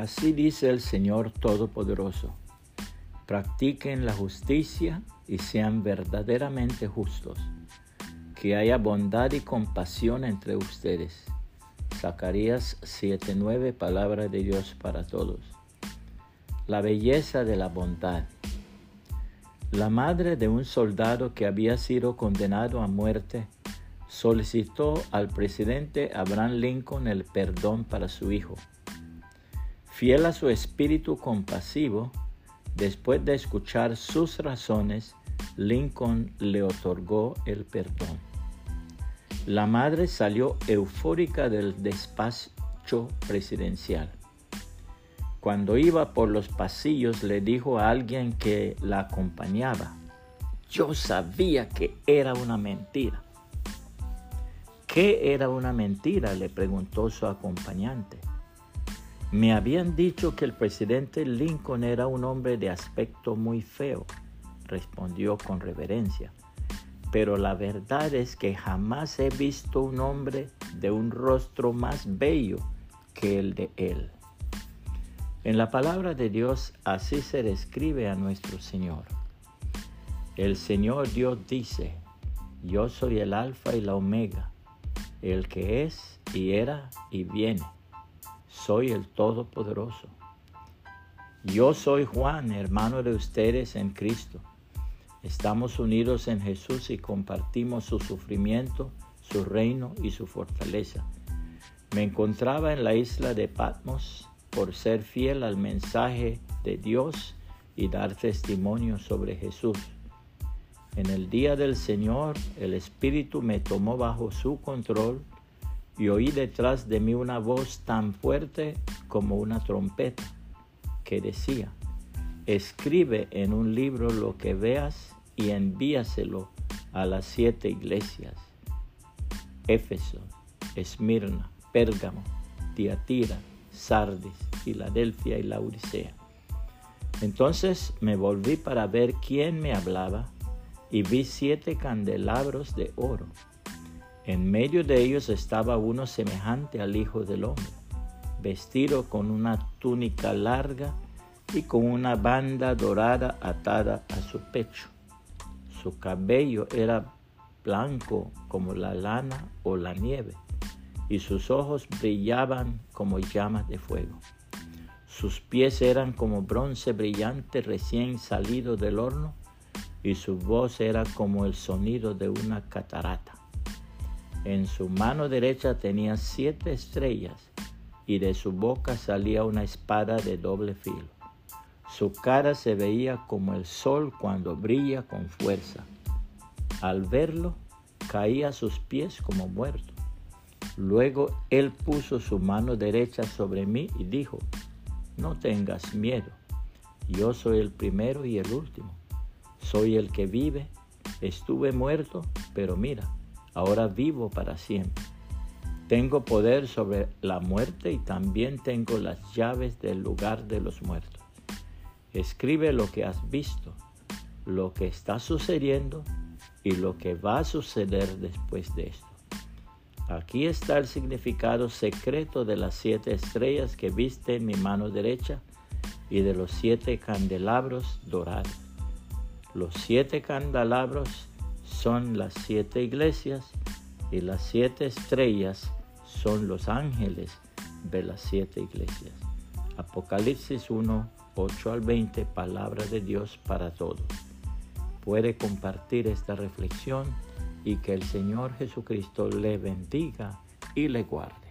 Así dice el Señor Todopoderoso. Practiquen la justicia y sean verdaderamente justos. Que haya bondad y compasión entre ustedes. Zacarías 7:9, palabra de Dios para todos. La belleza de la bondad. La madre de un soldado que había sido condenado a muerte solicitó al presidente Abraham Lincoln el perdón para su hijo. Fiel a su espíritu compasivo, después de escuchar sus razones, Lincoln le otorgó el perdón. La madre salió eufórica del despacho presidencial. Cuando iba por los pasillos le dijo a alguien que la acompañaba, yo sabía que era una mentira. ¿Qué era una mentira? le preguntó su acompañante. Me habían dicho que el presidente Lincoln era un hombre de aspecto muy feo, respondió con reverencia. Pero la verdad es que jamás he visto un hombre de un rostro más bello que el de él. En la palabra de Dios así se describe a nuestro Señor. El Señor Dios dice, yo soy el alfa y la omega, el que es y era y viene soy el Todopoderoso. Yo soy Juan, hermano de ustedes en Cristo. Estamos unidos en Jesús y compartimos su sufrimiento, su reino y su fortaleza. Me encontraba en la isla de Patmos por ser fiel al mensaje de Dios y dar testimonio sobre Jesús. En el día del Señor el Espíritu me tomó bajo su control y oí detrás de mí una voz tan fuerte como una trompeta que decía, escribe en un libro lo que veas y envíaselo a las siete iglesias, Éfeso, Esmirna, Pérgamo, Tiatira, Sardis, Filadelfia y Laodicea. Entonces me volví para ver quién me hablaba y vi siete candelabros de oro en medio de ellos estaba uno semejante al Hijo del Hombre, vestido con una túnica larga y con una banda dorada atada a su pecho. Su cabello era blanco como la lana o la nieve, y sus ojos brillaban como llamas de fuego. Sus pies eran como bronce brillante recién salido del horno, y su voz era como el sonido de una catarata. En su mano derecha tenía siete estrellas y de su boca salía una espada de doble filo. Su cara se veía como el sol cuando brilla con fuerza. Al verlo, caía a sus pies como muerto. Luego él puso su mano derecha sobre mí y dijo, no tengas miedo, yo soy el primero y el último, soy el que vive, estuve muerto, pero mira, ahora vivo para siempre. Tengo poder sobre la muerte y también tengo las llaves del lugar de los muertos. Escribe lo que has visto, lo que está sucediendo y lo que va a suceder después de esto. Aquí está el significado secreto de las siete estrellas que viste en mi mano derecha y de los siete candelabros dorados. Los siete candelabros son las siete iglesias y las siete estrellas son los ángeles de las siete iglesias. Apocalipsis 1, 8 al 20, palabra de Dios para todos. Puede compartir esta reflexión y que el Señor Jesucristo le bendiga y le guarde.